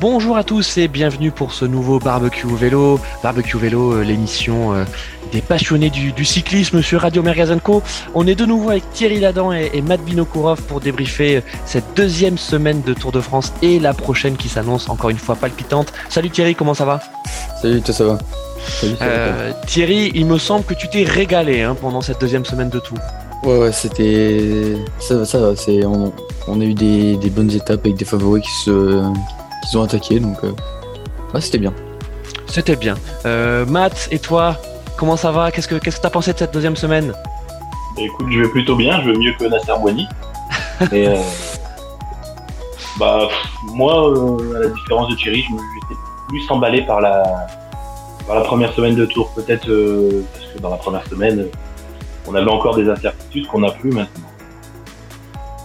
Bonjour à tous et bienvenue pour ce nouveau barbecue vélo. Barbecue vélo, euh, l'émission euh, des passionnés du, cyclisme sur Radio Mergazenco. On est de nouveau avec Thierry Ladan et, et Matt Vinokourov pour débriefer euh, cette deuxième semaine de Tour de France et la prochaine qui s'annonce encore une fois palpitante. Salut Thierry, comment ça va? Salut, toi ça va? Thierry, il me semble que tu t'es régalé hein, pendant cette deuxième semaine de Tour. Ouais, ouais, c'était. Ça, ça va, c'est... On, a eu des, des, bonnes étapes avec des favoris qui se, qu'ils ont attaqué. Donc, euh, c'était bien. C'était bien. Euh, Matt, et toi, comment ça va? Qu'est-ce que qu'est-ce que t'as pensé de cette deuxième semaine? Bah, Écoute, je vais plutôt bien. Je vais mieux que Nasser Boigny. Et euh, bah, moi, à la différence de Thierry, je j'étais plus emballé par la, par la première semaine de tour. Peut-être parce que dans la première semaine, on avait encore des incertitudes qu'on n'a plus maintenant.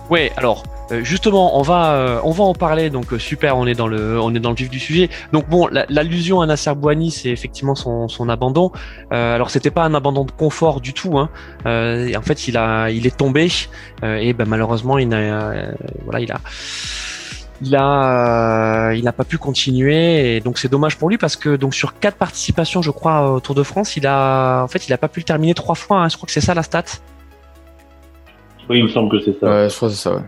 Ouais, alors euh, justement, on va euh, on va en parler. Donc euh, super, on est dans le on est dans le vif du sujet. Donc bon, l'allusion à Nasser Bouani, c'est effectivement son, son abandon. alors c'était pas un abandon de confort du tout. Hein. en fait, il a il est tombé et ben malheureusement il a voilà il a il a il a pas pu continuer et donc c'est dommage pour lui parce que donc sur quatre participations je crois au Tour de France il a en fait il a pas pu le terminer trois fois hein. je crois que c'est ça la stat oui il me semble que c'est ça ouais je crois que c'est ça ouais.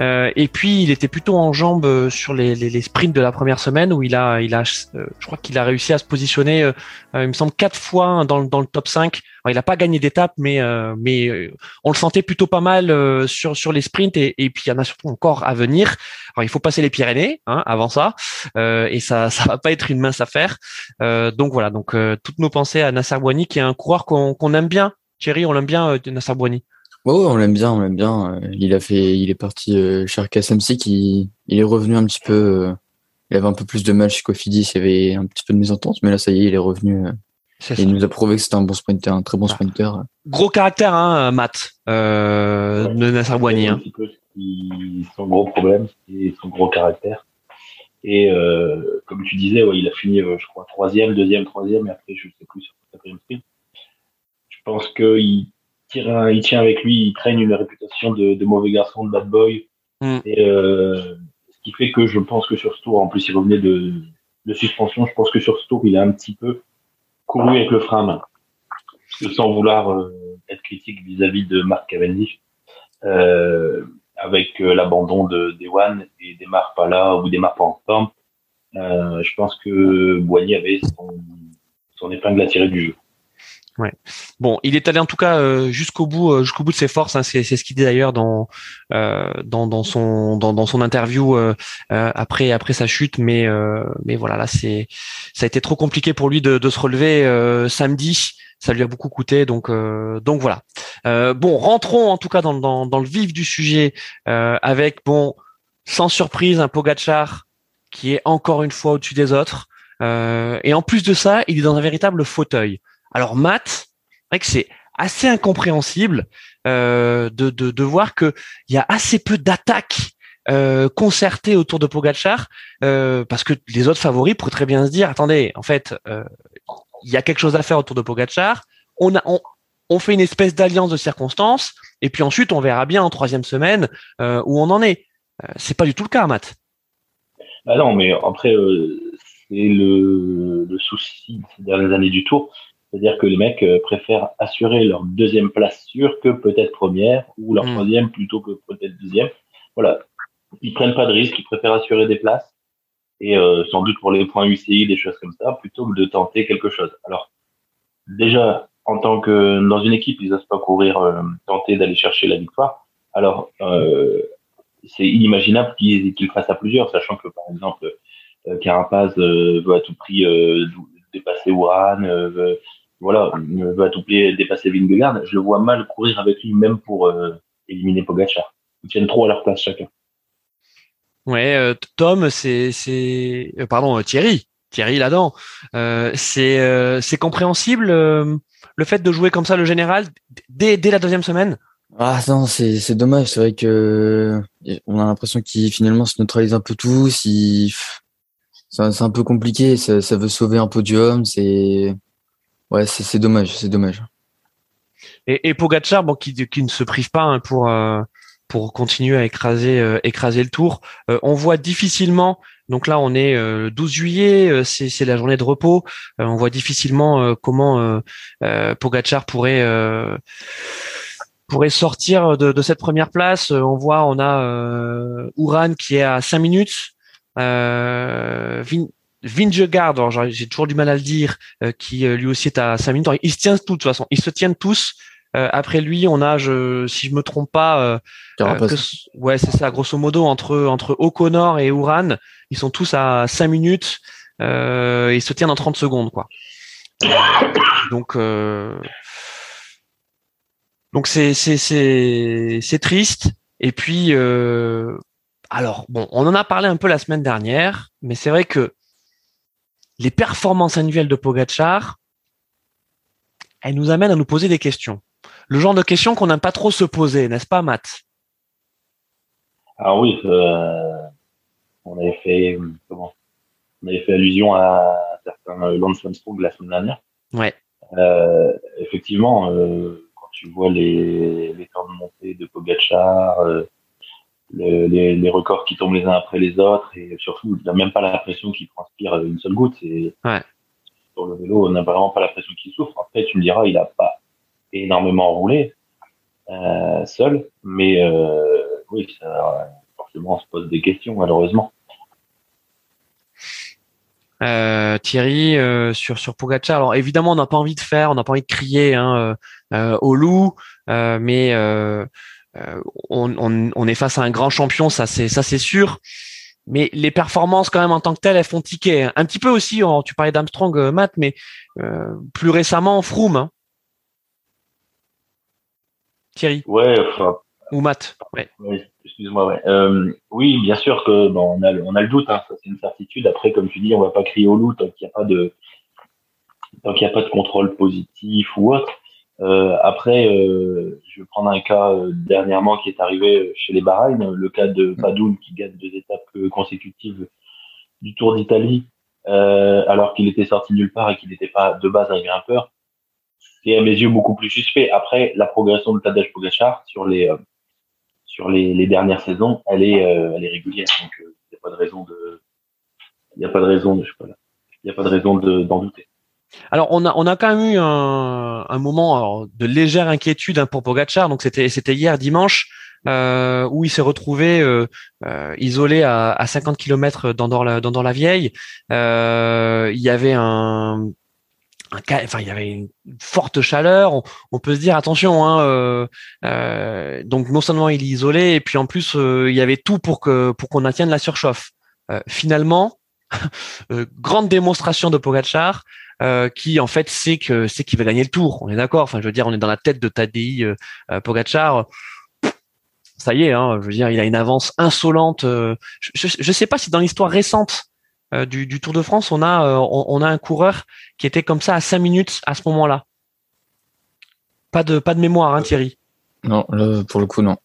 Euh, et puis il était plutôt en jambes euh, sur les, les, les, sprints de la première semaine où il a, il a, euh, je crois qu'il a réussi à se positionner, euh, il me semble quatre fois dans, dans le top 5. il n'a pas gagné d'étape, mais mais on le sentait plutôt pas mal sur sur les sprints et, et puis il y en a surtout encore à venir. Alors il faut passer les Pyrénées hein, avant ça et ça ça va pas être une mince affaire. donc voilà, donc toutes nos pensées à Nasser Bouani qui est un coureur qu'on qu'on aime bien. Thierry, on l'aime bien Nasser Bouani. Ouais, on l'aime bien, on l'aime bien. Euh, il a fait, il est parti euh, chez KSMC, qui, il est revenu un petit peu. Euh, il avait un peu plus de mal chez Cofidis, il y avait un petit peu de mésentente, mais là, ça y est, il est revenu. Et il nous a prouvé que c'était un bon sprinter, un très bon sprinter. Gros caractère, hein, Matt, euh, de Nasser Boigny. Hein. son gros problème, c'est son gros caractère. Et euh, comme tu disais, ouais, il a fini, je crois, troisième, deuxième, troisième, et après, je sais plus sur le quatrième sprint. Je pense qu'il il tient avec lui, il traîne une réputation de, mauvais garçon, de bad boy. Mm. Et, euh, ce qui fait que je pense que sur ce tour, en plus il revenait de, suspension, je pense que sur ce tour, il a un petit peu couru avec le frein à main. Sans vouloir euh, être critique vis-à-vis de Marc Cavendish, euh, avec l'abandon de d'Ewan et démarre pas là ou démarre pas en forme, je pense que Boigny avait son, son épingle à tirer du jeu. Ouais. Bon, il est allé en tout cas euh, jusqu'au bout, euh, jusqu'au bout de ses forces. Hein, c'est, ce qu'il dit d'ailleurs dans, euh, dans, dans son dans, dans son interview après après sa chute. Mais mais voilà, là c'est ça a été trop compliqué pour lui de, de se relever samedi. Ça lui a beaucoup coûté. Donc donc voilà. bon, rentrons en tout cas dans, dans, dans le vif du sujet avec bon sans surprise un Pogachar qui est encore une fois au-dessus des autres. et en plus de ça, il est dans un véritable fauteuil. Alors Matt, c'est assez incompréhensible euh, de, de, de, voir qu'il y a assez peu d'attaques euh, concertées autour de Pogachar, euh, parce que les autres favoris pourraient très bien se dire, attendez, en fait, il y a quelque chose à faire autour de Pogachar, on, fait une espèce d'alliance de circonstances, et puis ensuite on verra bien en troisième semaine où on en est. c'est pas du tout le cas, Matt. Ah non, mais après, c'est le, le souci ces dernières années du Tour, c'est-à-dire que les mecs euh, préfèrent assurer leur deuxième place sûre que peut-être première, ou leur hmm. troisième plutôt que peut-être deuxième. Voilà. Ils prennent pas de risques, ils préfèrent assurer des places, et euh, sans doute pour les points UCI, des choses comme ça, plutôt que de tenter quelque chose. Alors, déjà, en tant que dans une équipe, ils n'osent pas courir, euh, tenter d'aller chercher la victoire. Alors, c'est inimaginable qu'ils qu fassent à plusieurs, sachant que par exemple, Carapaz veut à tout prix dépasser Ouran, voilà, veut à tout prix dépasser Vingegaard, je le vois mal courir avec lui même pour euh, éliminer Pogacar. Ils tiennent trop à leur place chacun. Ouais, euh, Tom, c'est c'est euh, pardon Thierry, Thierry là-dedans. c'est c'est compréhensible le fait de jouer comme ça le général dès dès la deuxième semaine? Ah non, c'est c'est dommage. C'est vrai que on a l'impression qu'il finalement se neutralise un peu tous. C'est un peu compliqué. Ça, ça veut sauver un podium. C'est Ouais, c'est dommage, c'est dommage. Et, et Pogacar, bon, qui, qui ne se prive pas hein, pour euh, pour continuer à écraser euh, écraser le tour. Euh, on voit difficilement Donc là, on est le 12 juillet, c'est la journée de repos. on voit difficilement comment Pogachar pourrait pourrait sortir de, cette première place. On voit, on a euh, Uran qui est à 5 minutes. Euh, Vingegaard, j'ai toujours du mal à le dire, qui lui aussi est à 5 minutes. Ils se tiennent tous, de toute façon. Ils se tiennent tous. Euh, après lui, on a, je, si je me trompe pas, euh, euh, ouais, c'est ça, grosso modo entre entre O'Connor et Uran, ils sont tous à 5 minutes, ils se tiennent en 30 secondes, quoi. donc donc c'est c'est c'est c'est triste. Et puis alors bon, on en a parlé un peu la semaine dernière, mais c'est vrai que les performances annuelles de Pogachar, elles nous amènent à nous poser des questions le genre de questions qu'on n'aime pas trop se poser, n'est-ce pas, Matt? Ah oui, euh, on avait fait comment? On avait fait allusion à certains Lance Armstrong la semaine dernière. Ouais. Euh, effectivement, euh, quand tu vois les, les temps de montée de Les, les, records qui tombent les uns après les autres, et surtout, il n'a même pas l'impression qu'il transpire une seule goutte. Ouais. Sur le vélo, on n'a vraiment pas l'impression qu'il souffre. Après, tu me diras, il n'a pas énormément roulé euh, seul, mais euh, oui, ça, forcément, on se pose des questions, malheureusement. Euh, Thierry sur sur Pogacar. Alors évidemment, on n'a pas envie de faire, on n'a pas envie de crier hein, au loup, mais on, on, est face à un grand champion, ça c'est ça c'est sûr. Mais les performances quand même en tant que telles, elles font tiquer. Hein. Un petit peu aussi, tu parlais d'Armstrong, Matt, mais plus récemment Froome. Hein. Thierry Ouais, enfin. Ou Matt ouais. Oui, excuse-moi, ouais. Euh, oui, bien sûr que bon, on, a, on a le doute, hein, ça c'est une certitude. Après, comme tu dis, on va pas crier au loup tant qu'il n'y a pas de tant qu'il n'y a pas de contrôle positif ou autre. Euh, après, euh, je vais prendre un cas euh, dernièrement qui est arrivé chez les Bahreïn, le cas de mm. Padoun qui gagne deux étapes euh, consécutives du Tour d'Italie, euh, alors qu'il était sorti nulle part et qu'il n'était pas de base un grimpeur c'est à mes yeux beaucoup plus suspect. Après, la progression de Tadej Pogacar sur les euh, sur les, les, dernières saisons, elle est euh, elle est régulière. Donc il euh, n'y a pas de raison de il y a pas de raison de je sais pas il y a pas de raison d'en douter. Alors on a on a quand même eu un, un moment de légère inquiétude hein, pour Pogacar. Donc c'était c'était hier dimanche. Euh, où il s'est retrouvé euh, isolé à, à 50 km d'Andorre-la-Vieille. Euh, il y avait un, enfin il y avait une forte chaleur. On, peut se dire attention. Hein, euh, euh, donc non seulement il est isolé et puis en plus euh, il y avait tout pour que pour qu'on maintienne la surchauffe. finalement, grande démonstration de Pogacar. qui en fait sait que c'est qu'il va gagner le tour. On est d'accord. Enfin, je veux dire, on est dans la tête de Tadei Pogacar. Ça y est, hein, je veux dire, il a une avance insolente. je ne sais pas si dans l'histoire récente euh, du, Tour de France, on a, euh, on, a un coureur qui était comme ça à 5 minutes à ce moment-là. Pas de, pas de mémoire, hein, Thierry. Non, pour le coup, non.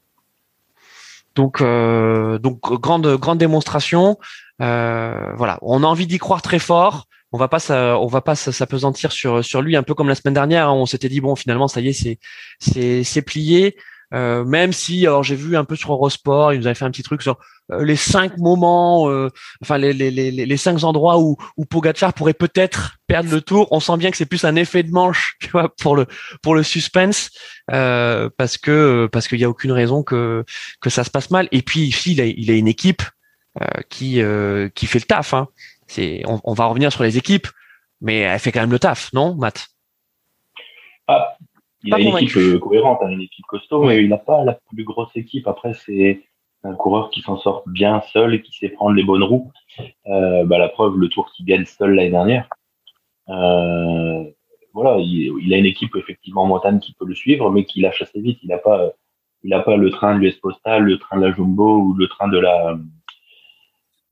Donc, euh, donc grande, grande démonstration. voilà, on a envie d'y croire très fort. On va pas, va pas s'apesantir sur sur lui, un peu comme la semaine dernière. Hein. on s'était dit bon, finalement, ça y est, c'est c'est c'est plié. Euh, même si, alors j'ai vu un peu sur Eurosport, ils nous avaient fait un petit truc sur euh, les cinq moments, euh, enfin les, les, les, cinq endroits où, où pourrait peut-être perdre le tour. On sent bien que c'est plus un effet de manche, tu vois, pour le pour le suspense, parce que parce qu'il y a aucune raison que que ça se passe mal. Et puis il a, il a une équipe qui qui fait le taf. Hein. C'est, on, on va revenir sur les équipes, mais elle fait quand même le taf, non, Matt? Ah, il a une équipe euh, cohérente, hein, une équipe costaud, mais il n'a pas la plus grosse équipe. Après, c'est un coureur qui s'en sort bien seul et qui sait prendre les bonnes roues. Euh, bah, la preuve, le tour qu'il gagne seul l'année dernière. Euh, voilà, il, a une équipe effectivement montagne qui peut le suivre, mais qui lâche assez vite. Il n'a pas, il n'a pas le train de l'US Postal, le train de la Jumbo ou le train de la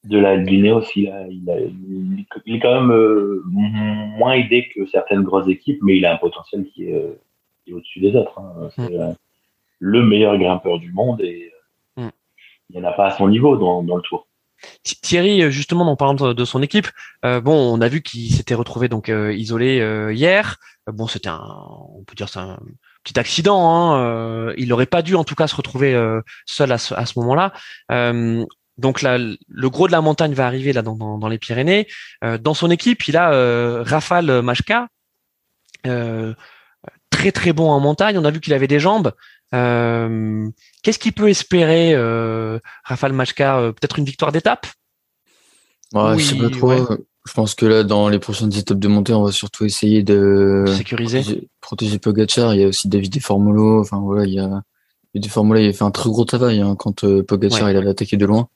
de la Lineos. Il, a, il, a, il, est quand même euh, moins aidé que certaines grosses équipes, mais il a un potentiel qui est euh, au-dessus des autres. Hein. C'est mm. euh, le meilleur grimpeur du monde et mm. il n'y en a pas à son niveau dans, le tour. Thierry, justement, en parlant de son équipe, bon, on a vu qu'il s'était retrouvé donc isolé hier. bon, c'était un, on peut dire, c'est un petit accident. Hein. il n'aurait pas dû, en tout cas, se retrouver seul à ce, moment-là. Donc là, le gros de la montagne va arriver là dans, dans, les Pyrénées. dans son équipe, il a Rafal Machka, très très bon en montagne. On a vu qu'il avait des jambes. Qu'est-ce qu'il peut espérer, Rafal Machka Peut-être une victoire d'étape? Ouais, Je sais pas trop. Je pense que là, dans les prochaines étapes de montée, on va surtout essayer de sécuriser, protéger, Pogacar. Il y a aussi David Formolo. Enfin voilà, il y a David Formolo, il a fait un très gros travail hein, quand euh, Pogacar il avait attaqué de loin.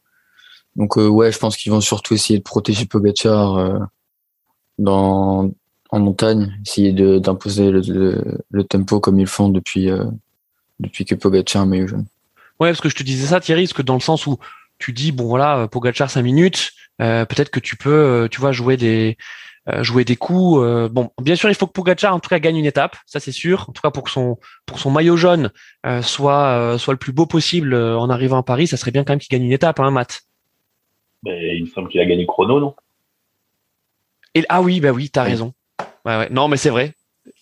Donc euh, ouais, je pense qu'ils vont surtout essayer de protéger Pogacar euh, dans en montagne, essayer d'imposer le, le, tempo comme ils font depuis depuis que Pogacar est jeune. Ouais, parce que je te disais ça, Thierry, parce que dans le sens où tu dis bon voilà, Pogacar 5 minutes euh, peut-être que tu peux, euh, tu vois, jouer des euh, jouer des coups. bon, bien sûr, il faut que Pogacar en tout cas gagne une étape, ça c'est sûr. En tout cas pour que son pour son maillot jaune soit soit le plus beau possible en arrivant à Paris, ça serait bien quand même qu'il gagne une étape, hein, Matt. Ben, il me semble qu'il a gagné chrono, non? Et, Ah oui, bah oui, t'as raison. Ouais, ouais. Non, mais c'est vrai.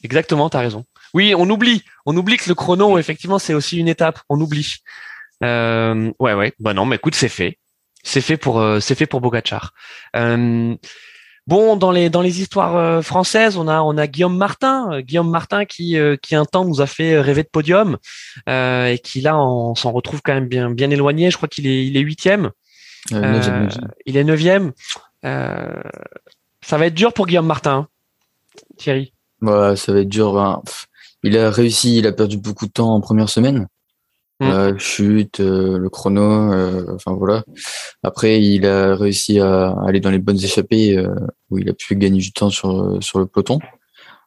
Exactement, t'as raison. Oui, on oublie, on oublie que le chrono, effectivement, c'est aussi une étape. On oublie. Euh, ouais, ouais. Bah non, mais écoute, c'est fait. C'est fait pour euh, c'est fait pour Bogachar. Euh, bon, dans les dans les histoires euh, françaises, on a on a Guillaume Martin, Guillaume Martin qui qui un temps nous a fait rêver de podium et qui là on s'en retrouve quand même bien bien éloigné. Je crois qu'il est il est huitième. Il est neuvième. ça va être dur pour Guillaume Martin, Thierry. Ouais, ça va être dur. Ben, il a réussi, il a perdu beaucoup de temps en première semaine. Mmh. chute, euh, le chrono, euh, enfin voilà. Après, il a réussi à aller dans les bonnes échappées euh, où il a pu gagner du temps sur sur le peloton.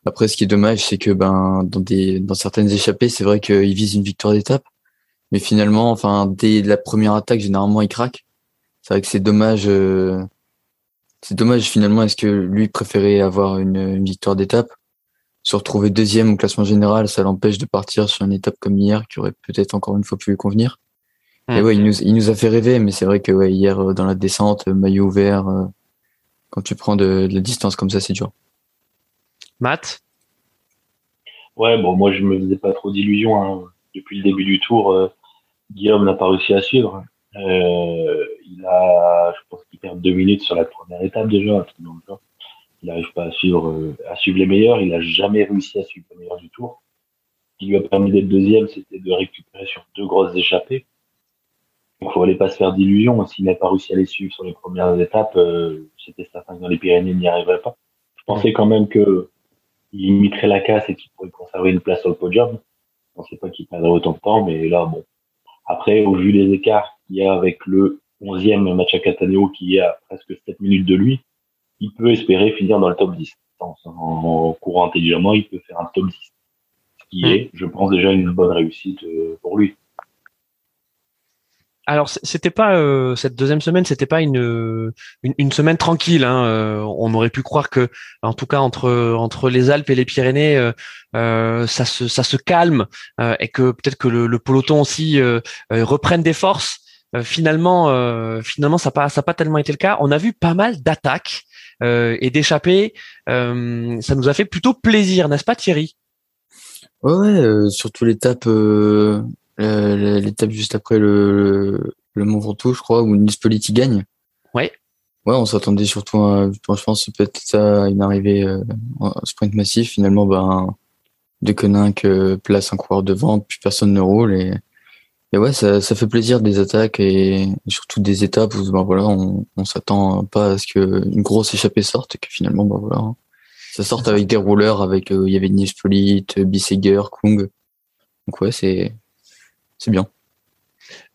Après, ce qui est dommage, c'est que ben dans des dans certaines échappées, c'est vrai qu'il vise une victoire d'étape, mais finalement, enfin dès la première attaque, généralement, il craque. C'est vrai que c'est dommage. c'est dommage finalement. Est-ce que lui préférait avoir une, une victoire d'étape? Se retrouver deuxième au classement général, ça l'empêche de partir sur une étape comme hier qui aurait peut-être encore une fois pu lui convenir. Et ouais, il nous, il nous a fait rêver, mais c'est vrai que ouais, hier euh, dans la descente, maillot vert, euh, quand tu prends de, la distance comme ça, c'est dur. Matt? Ouais, bon, moi je me faisais pas trop d'illusions. Hein. Depuis le début du tour, euh, Guillaume n'a pas réussi à suivre. Il a, je pense qu'il perd deux minutes sur la première étape déjà il n'arrive pas à suivre, euh, à suivre les meilleurs. Il n'a jamais réussi à suivre les meilleurs du tour. Ce qui lui a permis d'être deuxième, c'était de récupérer sur deux grosses échappées. Il ne fallait pas se faire d'illusions. S'il n'a pas réussi à les suivre sur les premières étapes, euh, c'était certain que dans les Pyrénées, il n'y arriverait pas. Je pensais quand même que il imiterait la casse et qu'il pourrait conserver une place le podium. Je ne pensais pas qu'il perdrait autant de temps, mais là, bon. Après, au vu des écarts qu'il y a avec le 11e match à Catania qui est à presque 7 minutes de lui, il peut espérer finir dans le top 10. En, courant intelligemment, il peut faire un top 10. Ce qui hmm. est, je pense, déjà une bonne réussite euh, pour lui. Alors c'était pas euh, cette deuxième semaine, c'était pas une, une, semaine tranquille. Hein. Euh, on aurait pu croire que, en tout cas entre entre les Alpes et les Pyrénées, ça se ça se calme et que peut-être que le, peloton aussi reprenne des forces. Finalement, finalement ça pas ça pas tellement été le cas. On a vu pas mal d'attaques euh, et d'échapper. Euh, ça nous a fait plutôt plaisir, n'est-ce pas Thierry? Ouais, euh, surtout l'étape l'étape juste après le, le Mont Ventoux, je crois, où Nispoli gagne. Ouais. Ouais, on s'attendait surtout à, je pense, peut-être ça, une arrivée sprint massif. Finalement, ben, De Koninck place un coureur devant, puis personne ne roule et et ouais, ça, ça fait plaisir des attaques et surtout des étapes où ben voilà, on, on s'attend pas à ce qu'une grosse échappée sorte et que finalement ben voilà, ça sorte avec des rouleurs, avec euh, il y avait Nishpolit, Bisseger, Kung. Donc ouais, c'est c'est bien.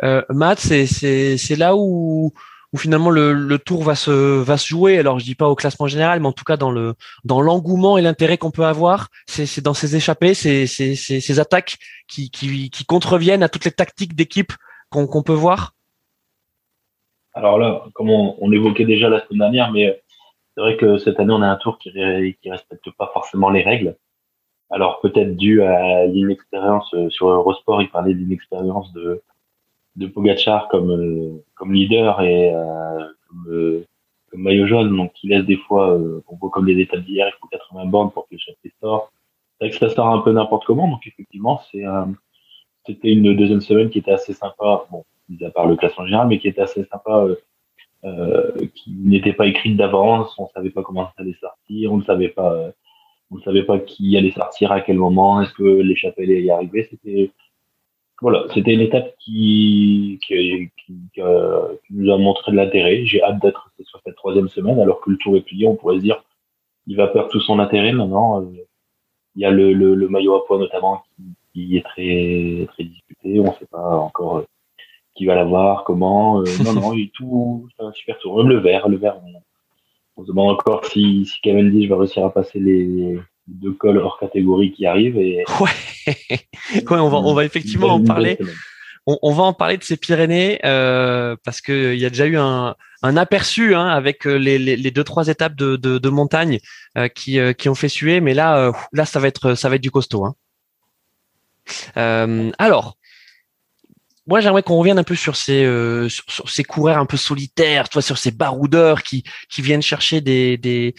Euh, Matt, c'est là où où finalement le, tour va se va se jouer. Alors je dis pas au classement général, mais en tout cas dans le dans l'engouement et l'intérêt qu'on peut avoir, c'est dans ces échappées, ces ces, attaques qui, qui, contreviennent à toutes les tactiques d'équipe qu'on peut voir. Alors là, comme on, on, évoquait déjà la semaine dernière, mais c'est vrai que cette année on a un tour qui qui respecte pas forcément les règles. Alors peut-être dû à l'inexpérience euh, sur Eurosport, il parlait d'inexpérience de de Pogachar comme euh, comme leader et euh, comme, euh, comme, maillot jaune, donc qui laisse des fois, on voit comme les étapes d'hier, il faut 80 bornes pour que le chapitre sorte. C'est vrai que ça sort un peu n'importe comment, donc effectivement, c'est c'était une deuxième semaine qui était assez sympa. Bon, mis à part le classement général, mais qui était assez sympa, qui n'était pas écrite d'avance, on savait pas comment ça allait sortir, on ne savait pas, on ne savait pas qui allait sortir à quel moment, est-ce que l'échappée allait y arriver? C'était voilà, c'était une étape qui, qui, qui, nous a montré de l'intérêt. J'ai hâte d'être sur cette troisième semaine, alors que le tour est plié, on pourrait se dire, il va perdre tout son intérêt maintenant. Euh, il y a le, le, le, maillot à poids notamment qui, est très très disputé. On ne sait pas encore euh, qui va l'avoir, comment. Euh, non, non, il est tout, c'est un super tour. Même le vert, le vert, on, se demande encore si, si Cavendish va réussir à passer les, deux cols hors catégorie qui arrivent. Et... Ouais. ouais, on va, on va effectivement en parler. On, on, va en parler de ces Pyrénées euh, parce que il y a déjà eu un, un aperçu hein, avec euh, les, les, les, deux trois étapes de, de, de montagne euh, qui, euh, qui ont fait suer, mais là là ça va être ça va être du costaud. Hein. alors, moi, j'aimerais qu'on revienne un peu sur ces sur, sur, ces coureurs un peu solitaires, toi, sur ces baroudeurs qui qui viennent chercher des des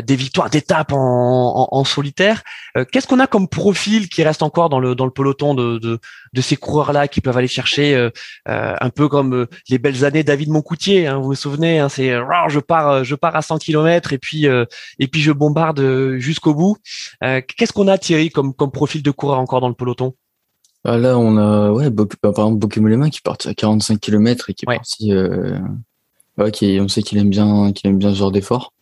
des victoires d'étape en, en, solitaire. Euh, qu'est-ce qu'on a comme profil qui reste encore dans le dans le peloton de de, de ces coureurs là qui peuvent aller chercher euh, un peu comme les belles années David Moncoutier, hein, vous vous souvenez, hein, c'est je pars je pars à 100 km et puis et puis je bombarde jusqu'au bout. Qu'est-ce qu'on a Thierry comme comme profil de coureur encore dans le peloton? Bah, Là, on a ouais, bah, par exemple Bokemolema qui part à 45 km et qui est parti. Ouais, qui, on sait qu'il aime bien qu'il aime bien ce genre d'effort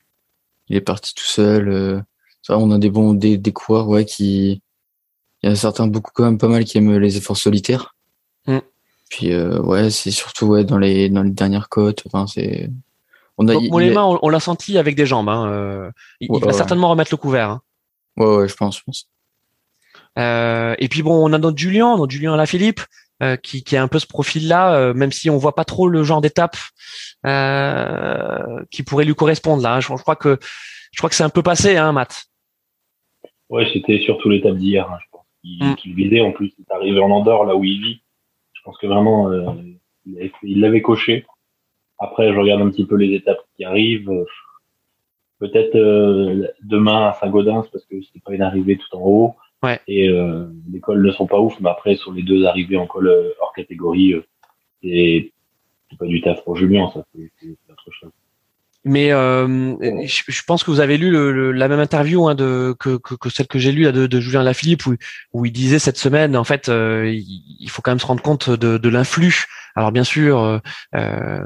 il est parti tout seul. Euh, ça, on a des bons des, des coureurs ouais qui il y a certains beaucoup quand même pas mal qui aiment les efforts solitaires. Mm. Puis euh, ouais, c'est surtout ouais dans les dans les dernières côtes. Enfin c'est on a Donc, on, l'a senti avec des jambes. Hein. Euh, il, va certainement remettre le couvert. Hein. Ouais ouais, je pense, je pense. Euh, et puis bon, on a notre Julien, notre Julien Alaphilippe, euh, qui, qui a un peu ce profil-là, euh, même si on voit pas trop le genre d'étape euh, qui pourrait lui correspondre là. Je, crois que je crois que c'est un peu passé, hein, Matt. Ouais, c'était surtout l'étape d'hier. Hein, je pense mm. qu'il visait. En plus, il est arrivé en Andorre, là où il vit. Je pense que vraiment, euh, il l'avait coché. Après, je regarde un petit peu les étapes qui arrivent. Peut-être euh, demain à Saint-Gaudens, parce que c'est pas une arrivée tout en haut. Ouais. Et euh, les cols ne sont pas ouf, mais après, sur les deux arrivées en col euh, hors catégorie, euh, c'est pas du taf pour Julien, ça, c'est autre chose. Mais euh, je, pense que vous avez lu le, la même interview hein, de, que, que, que, celle que j'ai lue de, de Julien Lafilippe où, où il disait cette semaine en fait euh, il faut quand même se rendre compte de, de l'influx alors bien sûr, euh, euh,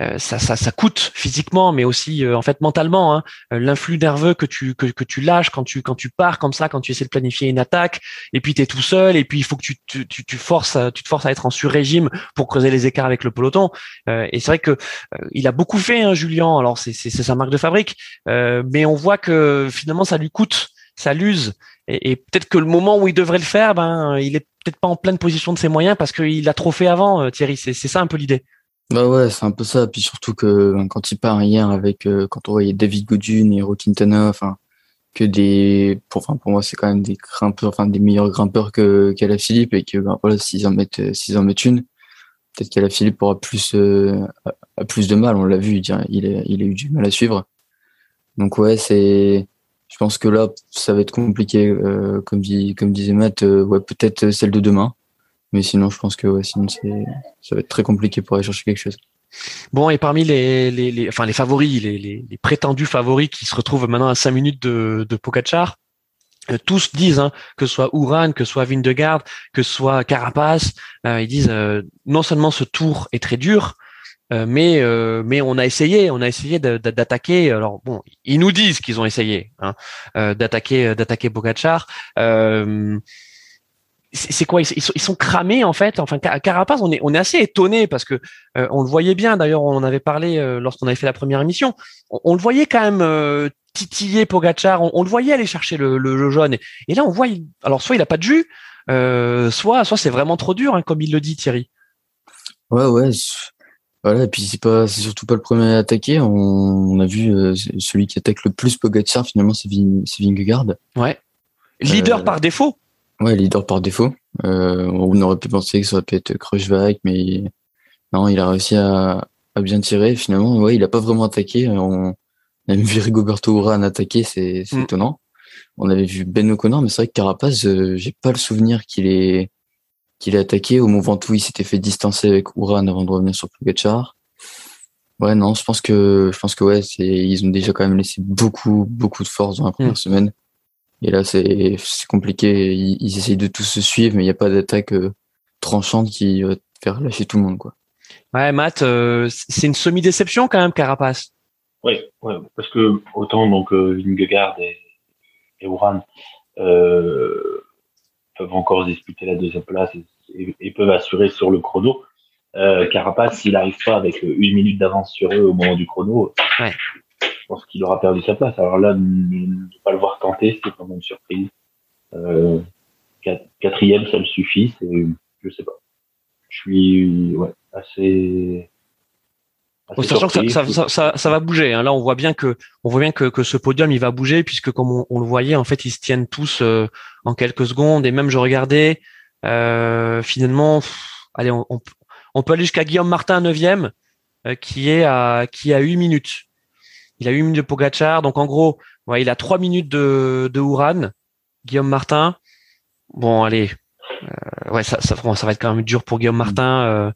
euh, ça, ça, ça, coûte physiquement, mais aussi en fait mentalement. Hein, L'influx nerveux que tu que, que, tu lâches quand tu quand tu pars comme ça, quand tu essaies de planifier une attaque, et puis tu es tout seul, et puis il faut que tu, tu, tu, forces tu te forces à être en sur-régime pour creuser les écarts avec le peloton. et c'est vrai que il a beaucoup fait, hein, Julien. Alors c'est sa marque de fabrique, mais on voit que finalement ça lui coûte ça l'use. Et, et peut-être que le moment où il devrait le faire, ben, il est peut-être pas en pleine position de ses moyens parce qu'il a trop fait avant, euh, Thierry. C'est ça un peu l'idée. Bah ouais, c'est un peu ça. Puis surtout que ben, quand il part hier avec, euh, quand on voyait David Godin et Rokintana, enfin, que des, pour, enfin, pour moi, c'est quand même des grimpeurs, enfin, des meilleurs grimpeurs que, qu'Ala Philippe et que, ben, voilà, s'ils en mettent, s'ils en mettent une, peut-être qu'Ala Philippe aura plus, euh, plus de mal. On l'a vu, il a, il a eu du mal à suivre. Donc ouais, c'est, je pense que là, ça va être compliqué, euh, comme, dit, comme disait Matt, euh, ouais, peut-être celle de demain. Mais sinon, je pense que ouais, sinon ça va être très compliqué pour aller chercher quelque chose. Bon, et parmi les, les, les enfin les favoris, les, les, prétendus favoris qui se retrouvent maintenant à 5 minutes de, de Pogacar, euh, tous disent, hein, que ce soit Uran, que ce soit Vindegarde, que ce soit Carapace, ils disent non seulement ce tour est très dur, euh, mais euh, mais on a essayé, on a essayé d'attaquer. Alors bon, ils nous disent qu'ils ont essayé hein, euh, d'attaquer d'attaquer Bogachar. c'est quoi ils, sont, cramés en fait. Enfin, Carapace, on est on est assez étonné parce que on le voyait bien. D'ailleurs, on en avait parlé lorsqu'on avait fait la première émission. On, le voyait quand même titiller Pogachar. On, le voyait aller chercher le, le, jaune. Et, là, on voit. alors soit il a pas de jus, soit soit c'est vraiment trop dur, hein, comme il le dit Thierry. Ouais, ouais. Voilà, et puis c'est pas, c'est surtout pas le premier à attaquer. On, a vu euh, celui qui attaque le plus Pogacar finalement, c'est Vingegaard. Ouais. Leader euh, par défaut. Ouais, leader par défaut. Euh, on aurait pu penser que ça aurait pu être Kruijswijk, mais non, il a réussi à, à bien tirer. Finalement, ouais, il a pas vraiment attaqué. On, a même vu Rigoberto Urán attaquer, c'est mm. étonnant. On avait vu Ben O'Connor, mais c'est vrai que Carapace, j'ai pas le souvenir qu'il est qu'il a attaqué. Au moment où il s'était fait distancer avec Uran avant de revenir sur Pogacar. Ouais, non, je pense que, je pense que ouais, c'est, ils ont déjà quand même laissé beaucoup, beaucoup de force dans la première mm. semaine. Et là, c'est, c'est compliqué. Ils, ils, essayent de tous se suivre, mais il n'y a pas d'attaque euh, tranchante qui va faire lâcher tout le monde, quoi. Ouais, Matt, euh, c'est une semi-déception quand même, Carapace. Oui, ouais, parce que autant donc euh, Vingegaard et, et Uran euh, peuvent encore disputer la deuxième place et, et, peuvent assurer sur le chrono. Euh, Carapace, s'il n'arrive pas avec une minute d'avance sur eux au moment du chrono, ouais. je pense qu'il aura perdu sa place. Alors là, ne pas le voir tenter, c'est quand même une surprise. Euh, quatrième, ça le suffit. C'est, je sais pas. Je suis ouais, assez sachant que ça, ça, ça, ça, va bouger. Hein. Là, on voit bien que on voit bien que, que ce podium il va bouger puisque comme on, on, le voyait, en fait, ils se tiennent tous euh, en quelques secondes. Et même, je regardais euh, finalement, allez, on, on, peut aller jusqu'à Guillaume Martin 9e, euh, qui est à qui a 8 minutes. Il a 8 minutes de Pogachar, donc en gros, ouais, il a 3 minutes de de Ouran, Guillaume Martin. Bon, allez, euh, ouais, ça, ça, ça va être quand même dur pour Guillaume Martin. Euh,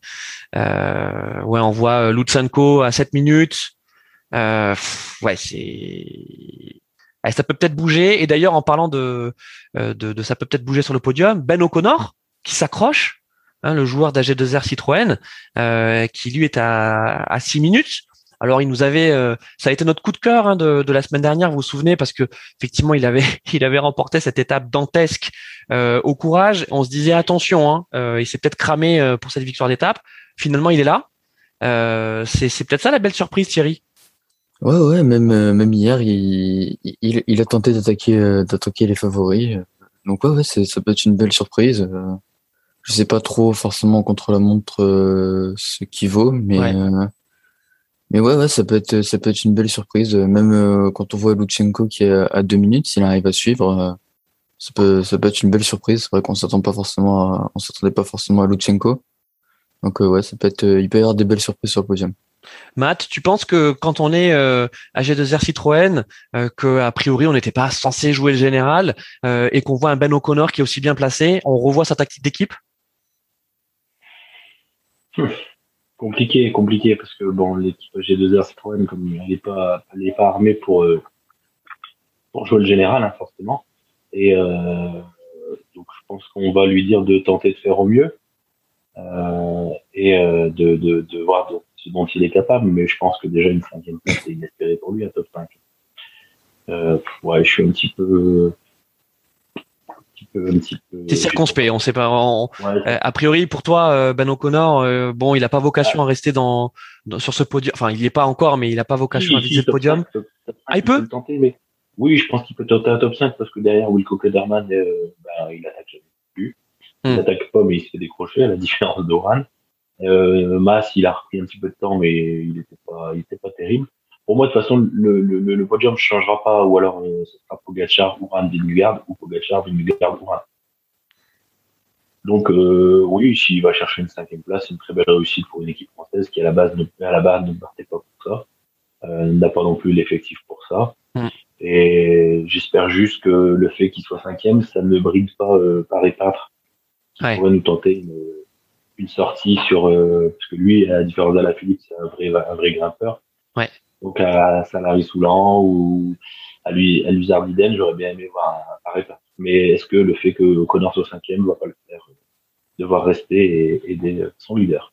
euh, ouais, on voit Lutsenko à 7 minutes. ouais, c'est ça peut peut-être bouger. Et d'ailleurs, en parlant de, de, de, ça peut peut-être bouger sur le podium, Ben O'Connor qui s'accroche, hein, le joueur d'AG2R Citroën, euh, qui lui est à, à 6 minutes. Alors il nous avait, euh, ça a été notre coup de cœur hein, de, de, la semaine dernière, vous vous souvenez, parce que effectivement il avait, il avait remporté cette étape dantesque euh, au courage. On se disait attention, hein, euh, il s'est peut-être cramé pour cette victoire d'étape. Finalement il est là. c'est, c'est peut-être ça la belle surprise, Thierry. Ouais, ouais, même même hier il, il, il a tenté d'attaquer d'attaquer les favoris. Donc ouais, ouais ça peut être une belle surprise. Je sais pas trop forcément contre la montre ce qui vaut, mais mais ouais, ouais, ça peut être, ça peut être une belle surprise. Même euh, quand on voit Lutsenko qui est à deux minutes, s'il arrive à suivre, euh, ça peut, ça peut être une belle surprise. C'est vrai qu'on s'attend pas forcément, à, on s'attendait pas forcément à Lutsenko. Donc euh, ouais, ça peut être, il peut y avoir des belles surprises sur le podium. Matt, tu penses que quand on est euh, à G2R Citroën, euh, que a priori on n'était pas censé jouer le général et qu'on voit un Ben O'Connor qui est aussi bien placé, on revoit sa tactique d'équipe? Compliqué, compliqué, parce que bon, l'équipe G2R Citroën, comme elle n'est pas, pas armée pour, euh, pour jouer le général, hein, forcément. Et euh, donc, je pense qu'on va lui dire de tenter de faire au mieux euh, et de, de, voir ce dont il est capable. Mais je pense que déjà une cinquième place est inespérée pour lui à top 5. Euh, ouais, je suis un petit peu c'est circonspect, on sait pas. Euh, a priori, pour toi, euh, Ben O'Connor, euh, bon, il n'a pas vocation à rester dans, sur ce podium. Enfin, il n'y est pas encore, mais il n'a pas vocation à viser le podium. ah, il peut, Oui, je pense qu'il peut tenter un top 5 parce que derrière Wilco Kederman, bah, il attaque jamais plus. Il n'attaque hmm. pas, mais il se fait décrocher, à la différence d'Oran. Euh, Mas, il a repris un petit peu de temps, mais il n'était pas, il était pas terrible pour moi, de toute façon, le, le, le podium ne changera pas, ou alors euh, ce sera Pogacar, Ouran, Vingegaard, ou Pogacar, Vingegaard, Ouran. Donc euh, oui, s'il va chercher une cinquième place, c'est une très belle réussite pour une équipe française qui à la base ne, à la base ne partait pas pour ça, euh, n'a pas non plus l'effectif pour ça. Mm. Et j'espère juste que le fait qu'il soit cinquième, ça ne bride pas euh, par épâtre. Ça pourrait nous tenter une, une sortie sur euh, parce que lui, à la différence d'Alaphilippe, c'est un vrai un vrai grimpeur. Ouais donc à Salari Soulan ou à lui à Luzardiden, j'aurais bien aimé voir un, un Mais est-ce que le fait que Connor soit cinquième ne va pas le faire devoir rester et aider son leader?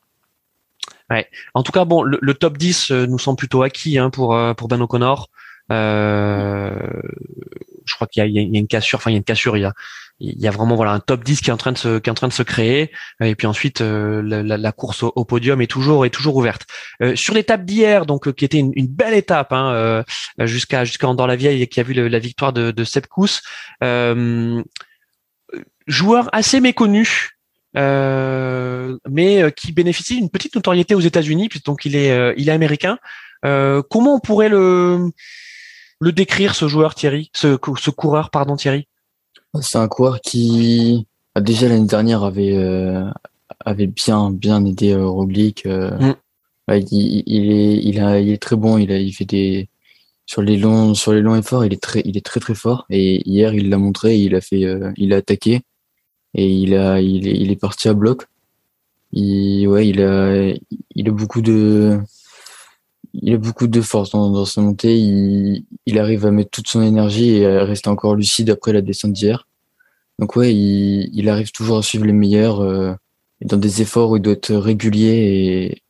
Ouais. En tout cas, bon, le, top 10 euh, nous semble plutôt acquis hein, pour euh, pour Ben O'Connor. Euh, je crois qu'il y, y a, une cassure, enfin il y a une cassure, il y a il y a vraiment voilà un top 10 qui est en train de se qui est en train de se créer. Et puis ensuite euh, la, la, course au, podium est toujours est toujours ouverte. Euh, sur l'étape d'hier donc euh, qui était une, une belle étape hein, jusqu'à jusqu'à Andorre la Vieille qui a vu la victoire de, de Sepp Kuss joueur assez méconnu mais qui bénéficie d'une petite notoriété aux États-Unis donc il est il est américain. Comment on pourrait le le décrire ce joueur Thierry? Ce ce coureur pardon Thierry? C'est un coureur qui a déjà l'année dernière avait euh, avait bien bien aidé euh, Roglic. Euh, mm. il, il, est il a il est très bon. Il a il fait des sur les longs sur les longs efforts. Il est très il est très très fort. Et hier il l'a montré. Il a fait il a attaqué. et il a il est, il est parti à bloc. Il ouais il a il a beaucoup de il a beaucoup de force dans, dans sa montée. Il, il arrive à mettre toute son énergie et à rester encore lucide après la descente d'hier. Donc ouais, il, il arrive toujours à suivre les meilleurs euh, dans des efforts où il doit être régulier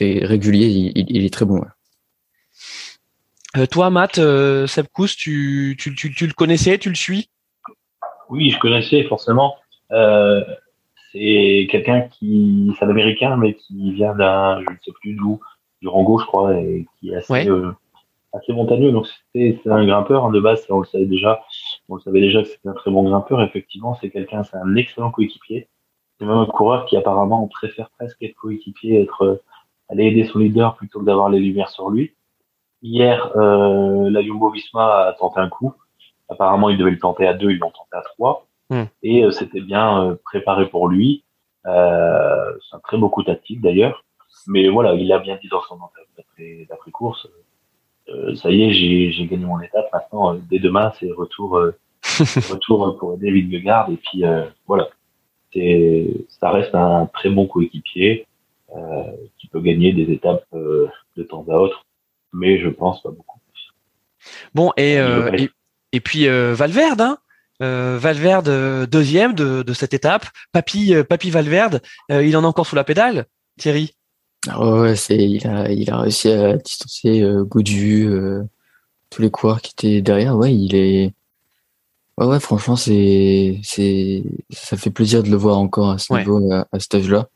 et, et régulier, il, il, est très bon. Ouais. Euh, toi, Matt, euh, tu, tu, tu, tu, le connaissais, tu le suis? Oui, je connaissais forcément. Euh, c'est quelqu'un qui, c'est un Américain, mais qui vient d'un, je ne sais plus d'où, du Rango, je crois, et qui est assez, euh, assez montagneux. Donc c'est un grimpeur hein, de base, on le savait déjà. On le savait déjà que c'était un très bon grimpeur. Effectivement, c'est quelqu'un, c'est un excellent coéquipier. C'est même un coureur qui apparemment préfère presque être coéquipier, être euh, aller aider son leader plutôt que d'avoir les lumières sur lui. Hier, euh, la Jumbo Visma a tenté un coup. Apparemment, ils devaient le tenter à deux, ils l'ont tenté à trois. Hmm. Et euh, c'était bien préparé pour lui. Euh, c'est un très beau coup tactique d'ailleurs. Mais voilà, il a bien dit dans son interview d'après course. Euh, ça y est, j'ai gagné mon étape. Maintenant, dès demain, c'est retour, retour pour David Gegard. Et puis voilà, c'est, ça reste un très bon coéquipier qui peut gagner des étapes de temps à autre mais je pense pas beaucoup. Bon, et, euh, et, puis euh, Valverde, hein euh, Valverde deuxième de, de cette étape. Papy, Papy Valverde, il en a encore sous la pédale, Thierry. Ah ouais, c'est il a il a réussi à distancer euh, Gaudu, tous les coureurs qui étaient derrière. Ouais, il est ouais ouais franchement c'est c'est ça fait plaisir de le voir encore à ce niveau à, à cet âge-là.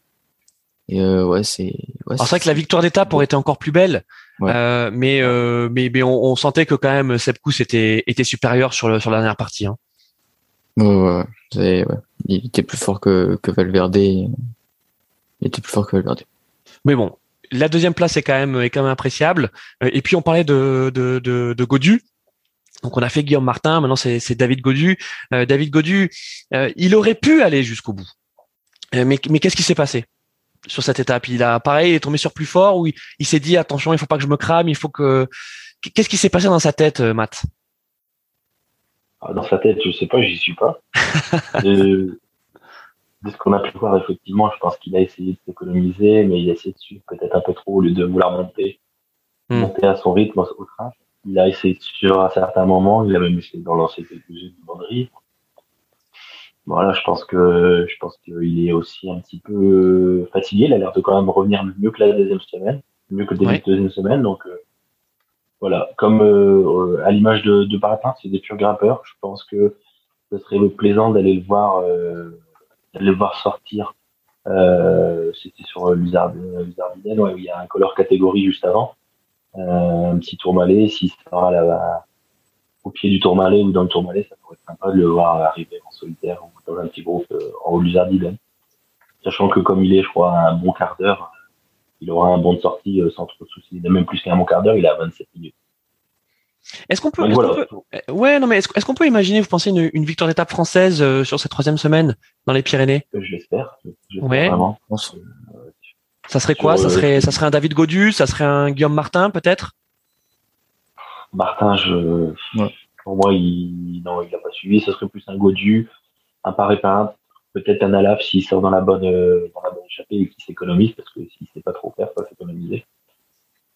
Et ouais c'est ouais, c'est vrai que la victoire d'étape aurait été encore plus belle euh, mais, euh, mais, mais on, on, sentait que quand même Sepkus était, était supérieur sur, le, sur la dernière partie. Hein. Ouais, ouais, Il était plus fort que, que Valverde. Il était plus fort que Valverde. Mais bon, la deuxième place est quand même, est quand même appréciable. Euh, et puis on parlait de, de, de, de Godu. Donc on a fait Guillaume Martin, maintenant c'est David Godu. Euh, David Godu, euh, il aurait pu aller jusqu'au bout. mais mais qu'est-ce qui s'est passé sur cette étape? Il a pareil, il est tombé sur plus fort où il, s'est dit attention, il faut pas que je me crame, il faut que. Qu'est-ce qui s'est passé dans sa tête, Matt? Ah, Dans sa tête, je sais pas, j'y suis pas. de, ce qu'on a pu voir, effectivement, je pense qu'il a essayé de s'économiser, mais il a essayé de suivre peut-être un peu trop au lieu de vouloir monter, hmm. monter à son rythme au train. Il a essayé de suivre à certains moments, il a même essayé d'en lancer quelques-unes de banderie. Voilà, je pense que je pense qu'il est aussi un petit peu fatigué. Il a l'air de quand même revenir mieux que la deuxième semaine, mieux que le début de deuxième semaine. Donc euh, voilà, comme euh, à l'image de, de Baratin, c'est des purs grimpeurs. Je pense que ce serait plaisant d'aller le voir, euh, d'aller le voir sortir. C'était sur Luzardinen, ouais, où il y a un color catégorie juste avant, un petit tourmalet. S'il sera là au pied du tourmalet ou dans le tourmalet, ça pourrait être sympa de le voir arriver en solitaire dans un petit groupe euh, en haut du Sachant que comme il est, je crois, un bon quart d'heure, il aura un bon de sortie euh, sans trop de soucis. Même plus qu'un bon quart d'heure, il a 27 minutes. Est-ce qu'on peut, eh, ouais, non, mais est-ce, qu'on peut imaginer, vous pensez, une, victoire d'étape française euh, sur cette troisième semaine dans les Pyrénées? Je l'espère. Ouais. ça serait quoi? Ça serait, ça serait un David Godu, ça serait un Guillaume Martin, peut-être? Martin, je, pour moi, il, non, il a pas suivi. Ça serait plus un Godu, un paré peintre, peut-être un Alaf s'il sort dans la bonne, euh, dans la bonne échappée et qu'il s'économise, parce que s'il sait pas trop faire, faut s'économiser.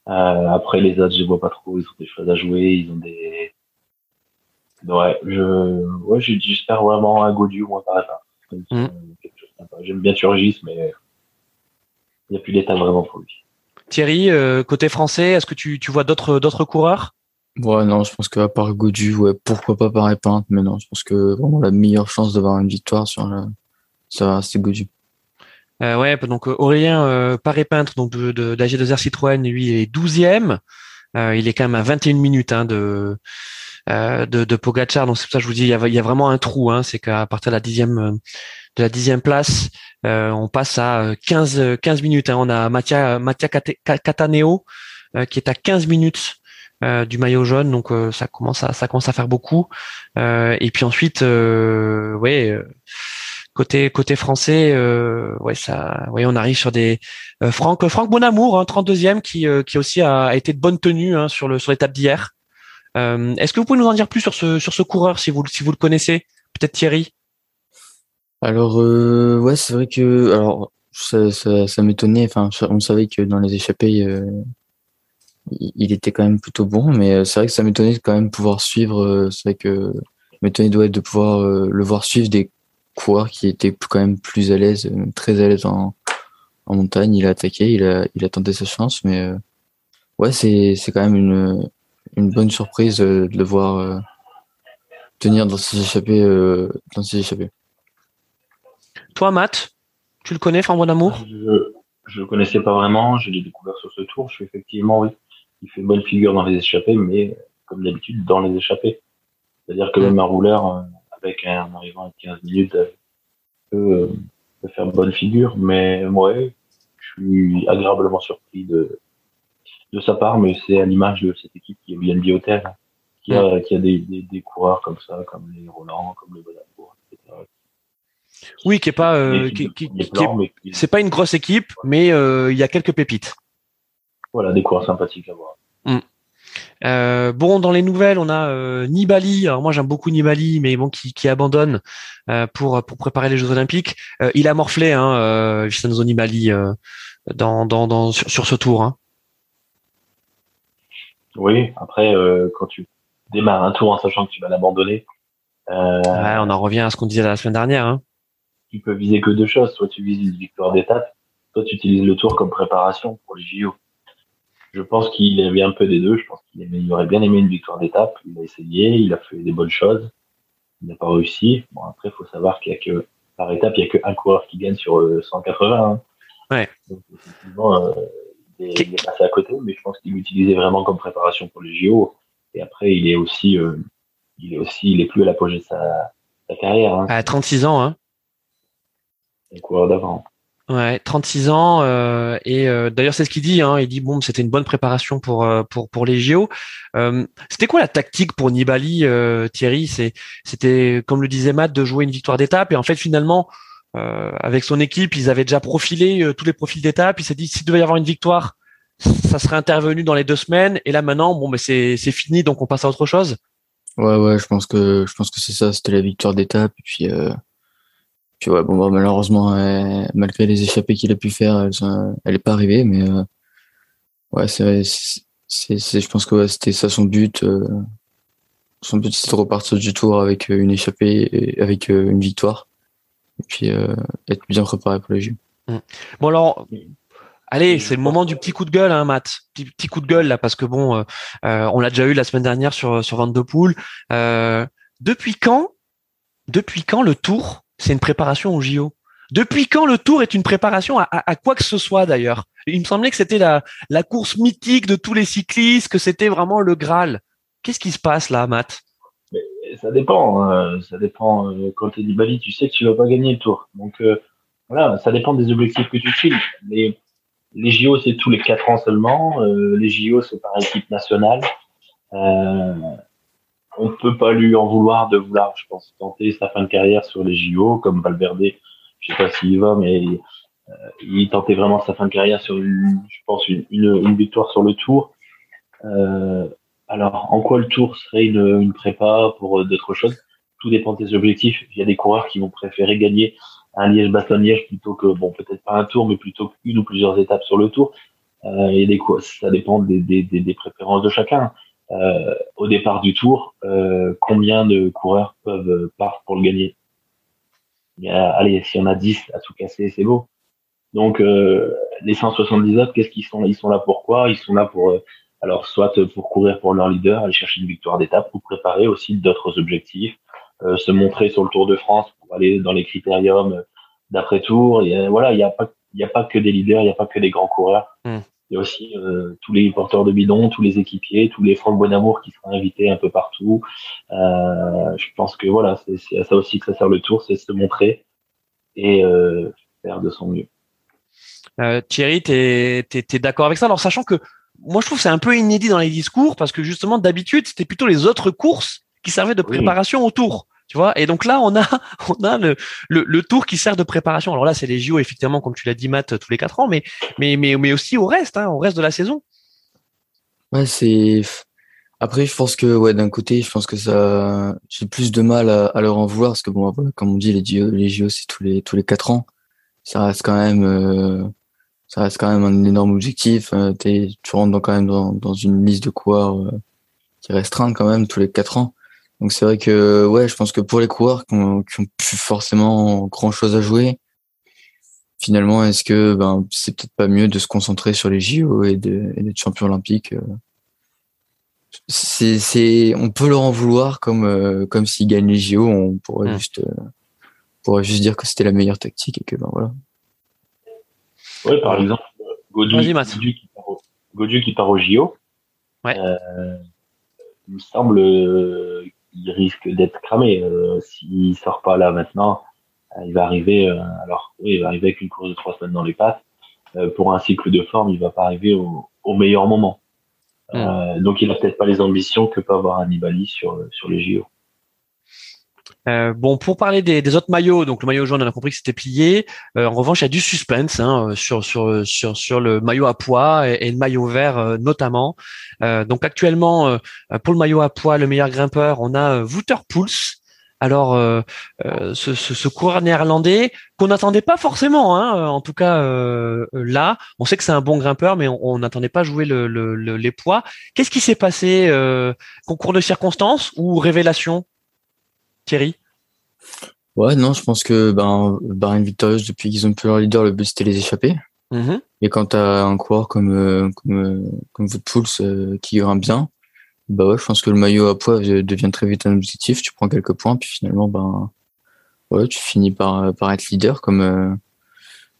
Euh, après, les autres, je vois pas trop. Ils ont des choses à jouer, ils ont des, ouais, je, ouais, j'espère vraiment un Godu ou un paré peintre. Mm. J'aime bien Turgis, mais il n'y a plus d'état vraiment pour lui. Thierry, euh, côté français, est-ce que tu, tu vois d'autres d'autres coureurs? Ouais, non, je pense qu'à part Godu, ouais, pourquoi pas par mais non, je pense que vraiment la meilleure chance d'avoir une victoire sur la, ça, c'est Godu. Euh, ouais, donc euh, Aurélien euh, Paré-Peintre, donc de, de, d'AG2R Citroën, lui, est 12e. Euh, il est quand même à 21 minutes hein, de, euh, de, de Pogacar. Donc c'est pour ça que je vous dis, il y a, il y a vraiment un trou. Hein, c'est qu'à partir de la dixième, de la dixième place, on passe à 15, 15 minutes. Hein. On a Mattia, Mattia Cataneo qui est à 15 minutes euh, du maillot jaune, donc euh, ça commence à ça commence à faire beaucoup. Euh, et puis ensuite, ouais, côté côté français, ouais ça, ouais on arrive sur des Franck Franck Bonamour, hein, 32e, qui qui aussi a, été de bonne tenue hein, sur le sur l'étape d'hier. Est-ce que vous pouvez nous en dire plus sur ce sur ce coureur si vous si vous le connaissez, peut-être Thierry? Alors, euh, ouais, c'est vrai que alors ça, ça, ça m'étonnait. Enfin, on savait que dans les échappées, euh, il était quand même plutôt bon, mais euh, c'est vrai que ça m'étonnait quand même pouvoir suivre. Euh, c'est vrai que m'étonnait de pouvoir le voir suivre des coureurs qui étaient quand même plus à l'aise, très à l'aise en, en montagne. Il a attaqué, il a, il a tenté sa chance, mais ouais, c'est c'est quand même une une bonne surprise de le voir tenir dans ses échappées, dans ses échappées. Toi, Matt, tu le connais, Fambon d'amour? Je ne le connaissais pas vraiment, je l'ai découvert sur ce tour. Je suis effectivement, oui, il fait bonne figure dans les échappées, mais comme d'habitude, dans les échappées. C'est-à-dire que même un rouleur, euh, avec un arrivant à 15 minutes, euh, peut, faire bonne figure. Mais ouais, je suis agréablement surpris de, de sa part, mais c'est à l'image de cette équipe qui est bien Biotel, qui a, qui a des, des, coureurs comme ça, comme les Roland, comme les Bonamour, etc., oui, qui est pas, euh, c'est pas une grosse équipe, mais euh, il y a quelques pépites. Voilà, des coureurs sympathiques à voir. Mm. Euh, bon, dans les nouvelles, on a Nibali. Alors moi, j'aime beaucoup Nibali, mais bon, qui, qui abandonne pour pour préparer les Jeux Olympiques. il a morflé, hein, Vincenzo Nibali, dans, dans, dans sur, ce tour. Hein. Oui, après, quand tu démarres un tour en sachant que tu vas l'abandonner. Ouais, on en revient à ce qu'on disait la semaine dernière. Hein tu peux viser que deux choses. Soit tu vises une victoire d'étape, soit tu utilises le tour comme préparation pour les JO. Je pense qu'il avait un peu des deux. Je pense qu'il aurait bien aimé une victoire d'étape. Il a essayé, il a fait des bonnes choses. Il n'a pas réussi. Bon, après, il faut savoir qu'il y a que, par étape, il y a qu'un coureur qui gagne sur 180. Euh, hein. Ouais. Donc, effectivement, euh, il, est, passé à côté, mais je pense qu'il l'utilisait vraiment comme préparation pour les JO. Et après, il est aussi, euh, il est aussi, il est plus à l'apogée de sa, carrière. Hein. À 36 ans, hein d'avant. Ouais, 36 ans euh, et euh, d'ailleurs c'est ce qu'il dit. Hein, il dit bon, c'était une bonne préparation pour euh, pour pour les JO. c'était quoi la tactique pour Nibali, Thierry? C'était comme le disait Matt de jouer une victoire d'étape et en fait finalement avec son équipe ils avaient déjà profilé tous les profils d'étape. Il s'est dit s'il devait y avoir une victoire, ça serait intervenu dans les deux semaines et là maintenant bon mais c'est c'est fini donc on passe à autre chose. Ouais ouais, je pense que je pense que c'est ça. C'était la victoire d'étape et puis bon, bah, malheureusement, euh, malgré les échappées qu'il a pu faire, elle n'est pas arrivée. Mais euh, ouais, c'est, c'est, je pense que c'était ça son but. Euh, son but, c'était de repartir du tour avec une échappée et avec une victoire. Et puis être bien préparé pour les Jeux. Mmh. Bon alors, Allez, c'est le moment du petit coup de gueule, hein, Matt. Petit, petit coup de gueule là, parce que bon, on l'a déjà eu la semaine dernière sur sur 22 poules. depuis quand, depuis quand le Tour c'est une préparation au JO. Depuis quand le Tour est une préparation à, quoi que ce soit d'ailleurs? Il me semblait que c'était la, course mythique de tous les cyclistes, que c'était vraiment le Graal. Qu'est-ce qui se passe là, Matt? Ça dépend. Hein. Ça dépend. Euh, quand tu es Bali, tu sais que tu vas pas gagner le Tour. Donc euh, voilà, ça dépend des objectifs que tu files. Les, les JO, c'est tous les quatre ans seulement. Euh, les JO, c'est par équipe nationale on peut pas lui en vouloir de vouloir, je pense, tenter sa fin de carrière sur les JO, comme Valverde. Je sais pas s'il y va, mais euh, il tentait vraiment sa fin de carrière sur, je pense, une, une, victoire sur le Tour. Euh, alors, en quoi le Tour serait une, une prépa pour d'autres choses? Tout dépend des objectifs. Il y a des coureurs qui vont préférer gagner un Liège-Bastogne-Liège plutôt que, bon, peut-être pas un Tour, mais plutôt qu'une ou plusieurs étapes sur le Tour. Euh, et des, ça dépend des, des, des préférences de chacun. Euh, au départ du tour, euh, combien de coureurs peuvent euh, partir pour le gagner? Il y Allez, si on a 10 à tout casser, c'est beau. Donc les 170 autres, qu'est-ce qu'ils sont? Ils sont là pourquoi Ils sont là pour alors soit pour courir pour leur leader, aller chercher une victoire d'étape, ou préparer aussi d'autres objectifs, se montrer sur le Tour de France pour aller dans les critériums d'après tour. Et, voilà, il n'y a pas il n'y a pas que des leaders, il n'y a pas que des grands coureurs. Hmm. Il y a aussi euh, tous les porteurs de bidon, tous les équipiers, tous les Franck Bonamour qui sont invités un peu partout. Euh, je pense que voilà, c'est à ça aussi que ça sert le tour, c'est se montrer et euh, faire de son mieux. Thierry, tu es, d'accord avec ça? Alors sachant que moi je trouve c'est un peu inédit dans les discours parce que justement d'habitude c'était plutôt les autres courses qui servaient de préparation au tour. Tu vois Et donc là, on a, on a le, le, tour qui sert de préparation. Alors là, c'est les JO, effectivement, comme tu l'as dit, Matt, tous les quatre ans, mais, mais, mais, mais aussi au reste, hein, au reste de la saison. Ouais, c'est. Après, je pense que, ouais, d'un côté, je pense que ça, j'ai plus de mal à, leur en vouloir parce que bon, comme on dit, les JO, les JO, c'est tous les tous les quatre ans. Ça reste quand même, euh, ça reste quand même un énorme objectif. Euh, tu rentres quand même dans, dans une liste de coureurs euh, qui est restreinte quand même tous les quatre ans. Donc c'est vrai que, ouais, je pense que pour les coureurs qui ont, qui ont plus forcément grand chose à jouer, finalement, est-ce que ben, c'est peut-être pas mieux de se concentrer sur les JO et d'être champion olympique euh, c'est, c'est, on peut leur en vouloir comme, euh, comme s'ils gagnent les JO, on pourrait hmm. juste, euh, pourrait juste dire que c'était la meilleure tactique et que ben voilà. Ouais, par exemple, Godu, qui, part au, qui part au JO, ouais. il me semble qu'il risque d'être cramé s'il sort pas là maintenant il va arriver, euh, alors oui, il va arriver avec une course de trois semaines dans les pattes. Euh, pour un cycle de forme, il va pas arriver au, au meilleur moment. Hmm. Euh, donc il a peut-être pas les ambitions que peut avoir Annibali sur sur les JO. Euh, bon, pour parler des, des, autres maillots, donc le maillot jaune, on a compris que c'était plié. Euh, en revanche, il y a du suspense hein, sur, sur, sur, sur le maillot à poids et, le maillot vert notamment. donc actuellement, pour le maillot à poids, le meilleur grimpeur, on a Wouter Pouls alors, euh, euh, ce, ce, coureur néerlandais qu'on n'attendait pas forcément, hein, en tout cas euh, là, on sait que c'est un bon grimpeur, mais on n'attendait pas jouer le, les poids. Qu'est-ce qui s'est passé Concours de circonstances ou révélation, Thierry? Ouais, non, je pense que ben, Bahrain Victorious, depuis qu'ils ont plus leur leader, le but c'était les échapper. Et quand tu as un coureur comme, comme, comme qui grimpe bien, bah ouais, je pense que le maillot à poids devient très vite un objectif. Tu prends quelques points, puis finalement, ben, ouais, tu finis par, par être leader comme, euh,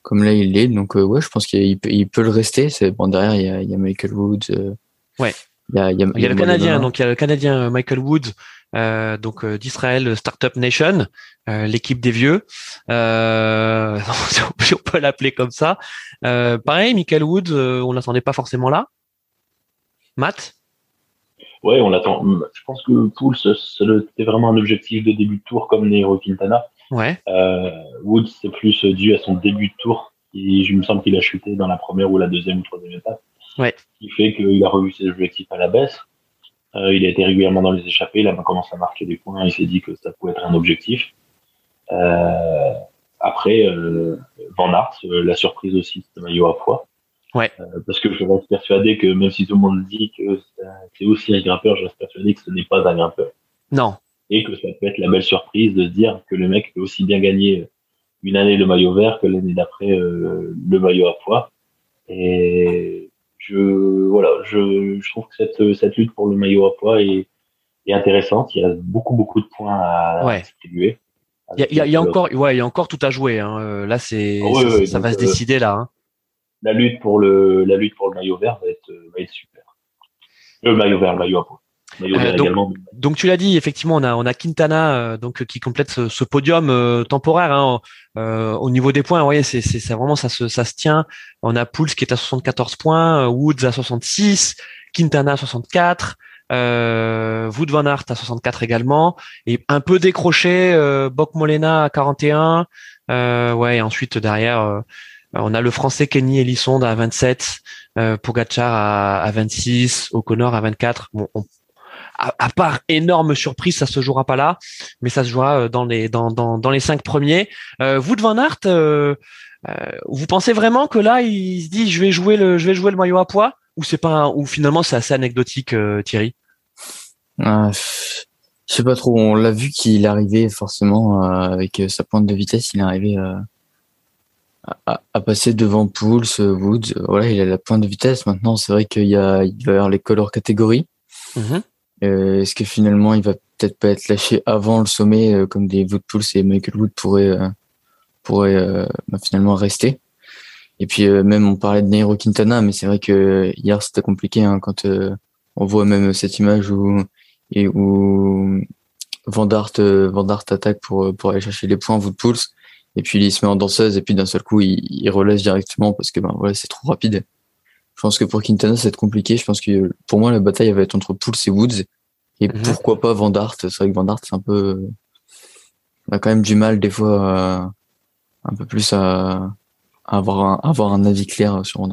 comme là il est. Donc, euh, ouais, je pense qu'il peut, il peut le rester. Bon, derrière, il y a, il y a Michael Woods. Euh, ouais. Il y a, il y a, il y a le Canadien, donc il y a le Canadien Michael Woods, euh, donc d'Israël Startup Nation, l'équipe des vieux, euh, on peut l'appeler comme ça. pareil, Michael Woods, on l'attendait pas forcément là. Matt? Ouais, on l'attend. Je pense que Pouls, c'était vraiment un objectif de début de tour comme Nero Quintana. Ouais. Euh, Woods, c'est plus dû à son début de tour. Et je me semble qu'il a chuté dans la première ou la deuxième ou troisième étape. Ouais. Ce qui fait qu'il a revu ses objectifs à la baisse. Euh, il a été régulièrement dans les échappées. Il a commencé à marquer des points. Il s'est dit que ça pouvait être un objectif. Euh, après, euh, Van Aert, euh, la surprise aussi, de maillot à poids. Ouais. Euh, parce que je reste persuadé que même si tout le monde dit que c'est aussi un grimpeur, je reste persuadé que ce n'est pas un grimpeur. Non. Et que ça peut être la belle surprise de se dire que le mec peut aussi bien gagner une année le maillot vert que l'année d'après euh, le maillot à poids. Et je voilà, je, je, trouve que cette, cette lutte pour le maillot à poids est, est intéressante. Il y a beaucoup beaucoup de points à, ouais. distribuer. Il y a, y a, encore, ouais, il y a encore tout à jouer. Hein. Euh, là, c'est, ah ça, va se décider là. Hein la lutte pour le la lutte pour le maillot vert va être, va être super. Le maillot vert, le maillot à euh, donc, tu l'as dit, effectivement, on a on a Quintana euh, donc qui complète ce, podium euh, temporaire hein, au niveau des points. Vous voyez, c'est c'est vraiment ça se ça se tient. On a Pouls qui est à 74 points, Woods à 66, Quintana à 64. Euh, Wood Van Aert à 64 également et un peu décroché euh, Bok Molena à 41 euh, ouais et ensuite derrière euh, on a le français Kenny Elisson à 27, euh, Pogacar à, à 26, O'Connor à 24. Bon, à, part énorme surprise, ça se jouera pas là, mais ça se jouera euh, dans les dans dans, dans les cinq premiers. Euh, vous de Van Aert, euh, vous pensez vraiment que là il se dit je vais jouer le je vais jouer le maillot à poids? Ou c'est pas ou finalement c'est assez anecdotique Thierry? Ah, Je sais pas trop. On l'a vu qu'il arrivait forcément avec sa pointe de vitesse, il est arrivé à, passer devant Pouls, Woods. Voilà, il a la pointe de vitesse. Maintenant, c'est vrai qu'il y a, il va y avoir les colors catégories. Mhm. Euh, est-ce que finalement, il va peut-être pas être lâché avant le sommet, euh, comme des Wood Pouls et Michael Wood pourraient, euh, pourraient bah, finalement rester? Et puis même, on parlait de Nairo Quintana, mais c'est vrai que hier c'était compliqué hein, quand on voit même cette image où et où Van Dart, attaque pour pour aller chercher les points Wood Pouls et puis il se met en danseuse et puis d'un seul coup il, il relâche directement parce que ben voilà c'est trop rapide. Pense que pour Quintana ça va être compliqué. Je pense que pour moi la bataille va être entre Pouls et Woods et mhm. pourquoi pas Van Dart. C'est vrai que Van Dart c'est un peu on a quand même du mal des fois un peu plus à, avoir un, avoir un avis clair sur Van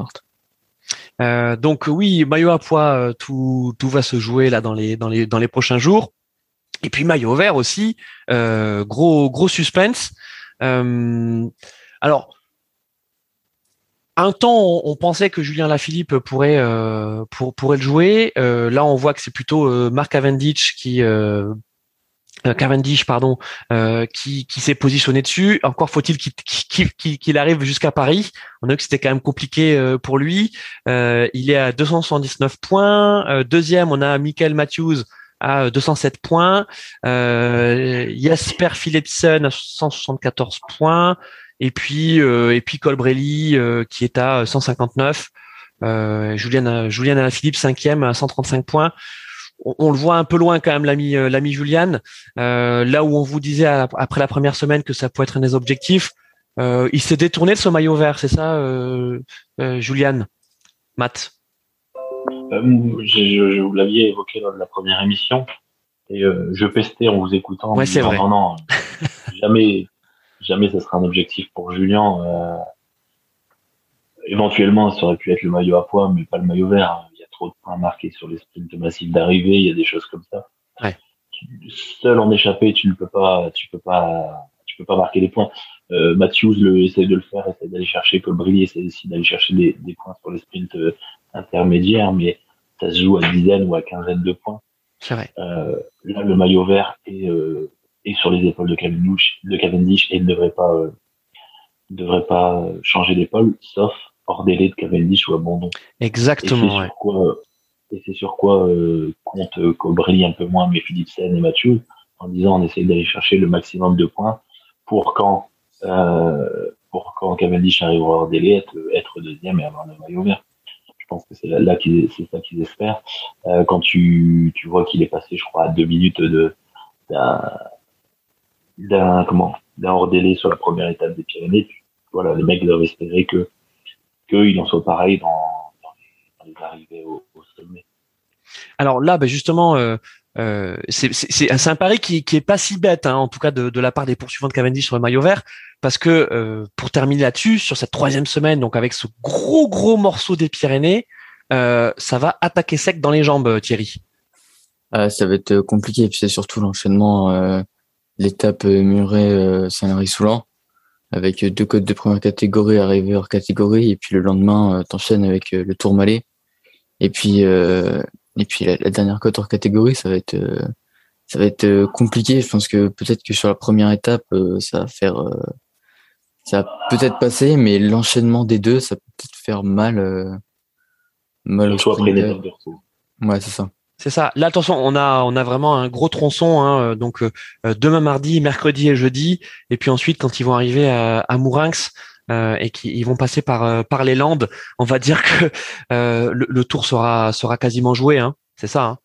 Dart. donc oui, maillot à poids, tout, tout va se jouer là dans les dans les dans les prochains jours. Et puis maillot vert aussi, gros gros suspense. alors un temps, on, pensait que Julien Lafilippe pourrait euh, pour, pourrait le jouer. Euh, là, on voit que c'est plutôt euh, Mark Cavendish qui Cavendish pardon qui, s'est positionné dessus. Encore faut-il qu'il arrive jusqu'à Paris. On a vu que c'était quand même compliqué pour lui. il est à 279 points. deuxième, on a Michael Matthews à 207 points. Jasper Philipsen à 174 points. Et puis euh, et puis Colbrelli euh, qui est à 159. Euh, Julian Julian Philippe cinquième à 135 points. On, le voit un peu loin quand même l'ami l'ami Julian. là où on vous disait après la première semaine que ça pouvait être un des objectifs, il s'est détourné de ce maillot vert, c'est ça, Julian, Matt? Je, vous l'aviez évoqué lors de la première émission et je pestais en vous écoutant. Ouais, c'est vrai. Non, non, jamais, jamais ce sera un objectif pour Julien. Euh, éventuellement, ça aurait pu être le maillot à poids, mais pas le maillot vert. Il y a trop de points marqués sur les sprints massifs d'arrivée, il y a des choses comme ça. Ouais. Seul en échappée, tu ne peux pas, tu peux pas, tu peux pas marquer des points. Euh, Matthews le, essaie de le faire, essaie d'aller chercher, Colbrelli essaie aussi d'aller chercher des, des, points sur les sprints euh, intermédiaires, mais ça se joue à dizaines ou à quinzaine de points. C'est vrai. Euh, là, le maillot vert est, et sur les épaules de Cavendish, de Cavendish et ne devrait pas, euh, devrait pas changer d'épaule, sauf hors délai de Cavendish ou abandon. Exactement. Et c'est sur quoi, euh, compte euh, Cobry un peu moins, mais Philipsen et Mathieu, en disant on essaye d'aller chercher le maximum de points pour quand, euh, pour quand Cavendish arrivera hors délai, être, être deuxième et avoir le maillot vert. Je pense que c'est là, là c'est ça qu'ils espèrent. Euh, quand tu, tu vois qu'il est passé, je crois, à deux minutes de d'un d'un comment d'un hors délai sur la première étape des Pyrénées. Voilà, les mecs doivent espérer que qu'il en soit pareil dans, dans, les, arrivées au, sommet. Alors là, bah justement, euh, euh, c'est un pari qui, qui est pas si bête, hein, en tout cas de, de, la part des poursuivants de Cavendish sur le maillot vert, parce que euh, pour terminer là-dessus, sur cette troisième semaine, donc avec ce gros gros morceau des Pyrénées, euh, ça va attaquer sec dans les jambes, Thierry. Euh, ça va être compliqué, puis c'est surtout l'enchaînement euh, l'étape euh, Muret-Saint-Henri-Soulan euh, avec deux codes de première catégorie arrivés hors catégorie et puis le lendemain euh, t'enchaînes avec le Tourmalet et puis et puis la, dernière cote hors catégorie ça va être ça va être compliqué. Je pense que peut-être que sur la première étape ça va faire ça va peut-être passer mais l'enchaînement des deux ça peut peut-être faire mal mal au ouais c'est ça c'est ça. Là, attention, on a on a vraiment un gros tronçon. Hein, euh, donc euh, euh, demain mardi, mercredi et jeudi, et puis ensuite quand ils vont arriver à, à Mourinx et qu'ils vont passer par par les Landes, on va dire que le, tour sera sera quasiment joué. Hein. C'est ça. Hein.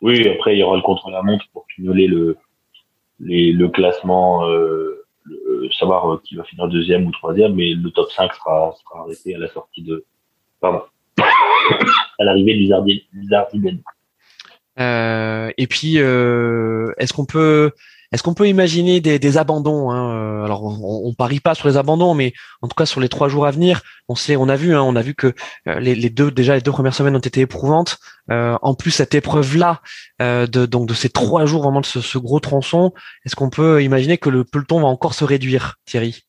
Oui, après il y aura le contre-la-montre pour cumuler le le classement, savoir qui va finir deuxième ou troisième, mais le top 5 sera sera arrêté à la sortie de pardon à l'arrivée du Zardibène. Euh, et puis, euh, est-ce qu'on peut, est-ce peut imaginer des, abandons hein Alors, on, on, parie pas sur les abandons, mais en tout cas sur les trois jours à venir, on sait, on a vu, hein, on a vu que euh, les, deux, déjà les deux premières semaines ont été éprouvantes. Euh, en plus, cette épreuve-là, euh, de donc de ces trois jours vraiment de ce, ce gros tronçon, est-ce qu'on peut imaginer que le peloton va encore se réduire, Thierry?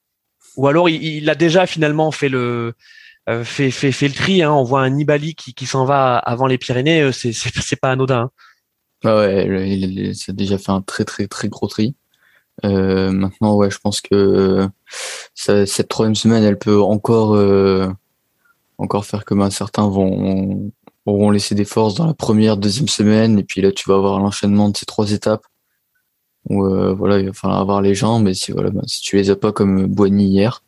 Ou alors il, il a déjà finalement fait le euh, fait, fait, fait le tri. Hein. On voit un Nibali qui, qui s'en va avant les Pyrénées. Euh, c'est, c'est, pas anodin. Hein. Ah ouais, il, a déjà fait un très très très gros tri. Euh, maintenant, ouais, je pense que ça, cette troisième semaine, elle peut encore euh, encore faire comme un certains vont auront laissé des forces dans la première, deuxième semaine, et puis là, tu vas avoir l'enchaînement de ces trois étapes où euh, voilà, il va falloir avoir les jambes. Mais si voilà, ben, si tu les as pas comme Boigny hier,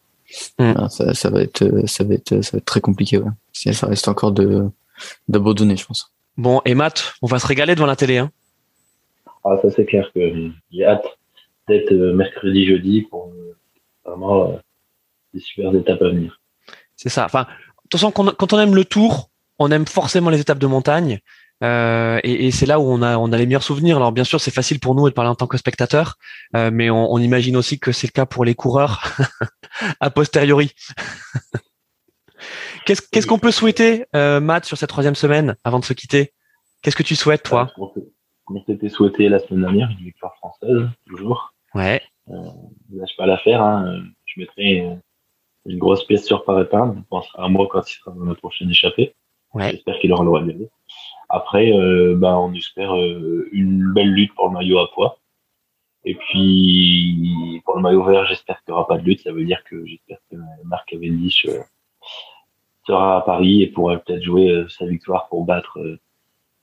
Mm. Ah, ça, ça, va être, ça va être, ça va être très compliqué. Ouais. Ça reste encore de d'abandonner, je pense. Bon, et Matt, on va se régaler devant la télé, hein Ah, ça c'est clair que j'ai hâte d'être euh, mercredi, jeudi pour euh, vraiment euh, des super étapes à venir. C'est ça. Enfin, de toute façon, quand on aime le Tour, on aime forcément les étapes de montagne. Euh, et, et c'est là où on a on a les meilleurs souvenirs. Alors bien sûr, c'est facile pour nous de parler en tant que spectateur, euh, mais on, on, imagine aussi que c'est le cas pour les coureurs a posteriori. Qu'est-ce qu'on peut souhaiter, euh, Matt, sur cette troisième semaine avant de se quitter? Qu'est-ce que tu souhaites, toi? On s'était souhaité la semaine dernière une victoire française, toujours. Ouais. Euh, je lâche pas l'affaire. Hein. Je mettrai une grosse pièce sur par épingle. On pensera à moi quand il sera dans notre prochaine échappée. Ouais. J'espère qu'il aura le droit de. Après, euh, bah, on espère euh, une belle lutte pour le maillot à poids. Et puis, pour le maillot vert, j'espère qu'il n'y aura pas de lutte. Ça veut dire que j'espère que Marc Cavendish euh, sera à Paris et pourra peut-être jouer euh, sa victoire pour battre, euh,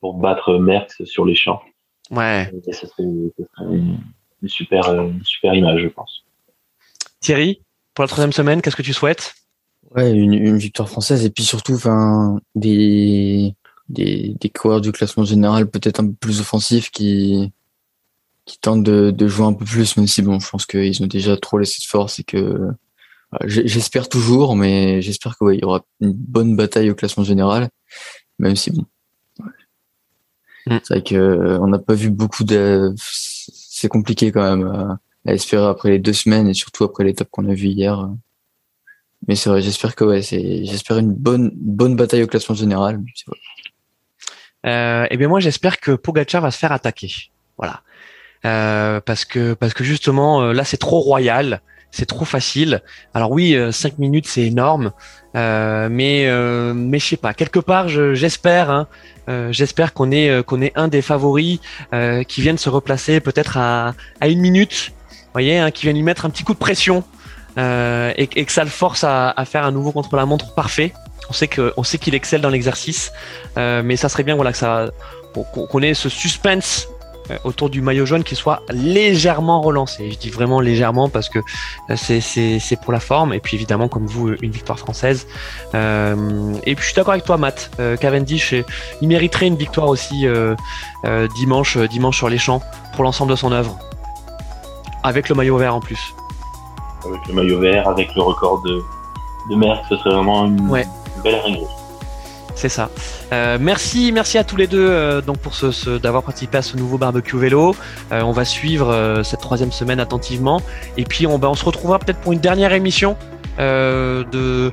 pour battre Merckx sur les champs. Ouais. Et ça serait, ça serait une, une super, une super image, je pense. Thierry, pour la troisième semaine, qu'est-ce que tu souhaites? Ouais, une, une, victoire française et puis surtout, enfin, des, des, des coureurs du classement général peut-être un peu plus offensifs qui, qui tentent de, de jouer un peu plus, même si bon, je pense qu'ils ont déjà trop laissé de force et que j'espère toujours, mais j'espère qu'il ouais, y aura une bonne bataille au classement général, même si bon. Ouais. Mm. C'est vrai que on n'a pas vu beaucoup de. C'est compliqué quand même à, à, espérer après les deux semaines et surtout après l'étape qu'on a vue hier. Mais c'est vrai, j'espère que ouais, c'est, j'espère une bonne, bonne bataille au classement général. Euh, et bien moi j'espère que Pogacar va se faire attaquer. Voilà. Euh, parce que parce que justement euh, là c'est trop royal, c'est trop facile. Alors oui, euh, cinq minutes c'est énorme, euh, mais euh, mais je sais pas. Quelque part, j'espère, hein, j'espère qu'on est qu'on est un des favoris qui viennent se replacer peut-être à à une minute, voyez, hein, qui viennent lui mettre un petit coup de pression et, que ça le force à, à faire un nouveau contre la montre parfait. On sait que on sait qu'il excelle dans l'exercice, mais ça serait bien voilà que ça qu'on ait ce suspense autour du maillot jaune qui soit légèrement relancé. Je dis vraiment légèrement parce que c'est pour la forme et puis évidemment comme vous une victoire française. Euh, et puis je suis d'accord avec toi Matt, euh, Cavendish il mériterait une victoire aussi euh, dimanche dimanche sur les champs pour l'ensemble de son œuvre. Avec le maillot vert en plus. Avec le maillot vert, avec le record de, de Merck, ce serait vraiment une, ouais. Belle. C'est ça. Euh, merci, merci à tous les deux euh, donc pour ce, ce d'avoir participé à ce nouveau barbecue vélo. Euh, on va suivre cette troisième semaine attentivement et puis on, bah, on se retrouvera peut-être pour une dernière émission de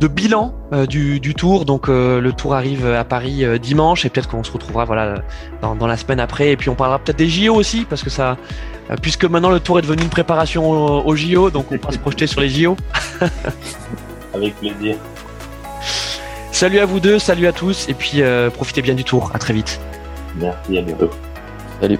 de bilan du, du, tour. Donc le tour arrive à Paris dimanche et peut-être qu'on se retrouvera voilà dans, dans, la semaine après et puis on parlera peut-être des JO aussi parce que ça puisque maintenant le tour est devenu une préparation aux, aux JO donc on va se projeter sur les JO. Avec plaisir. Salut à vous deux, salut à tous, et puis euh, profitez bien du tour. À très vite. Merci, à bientôt. Salut.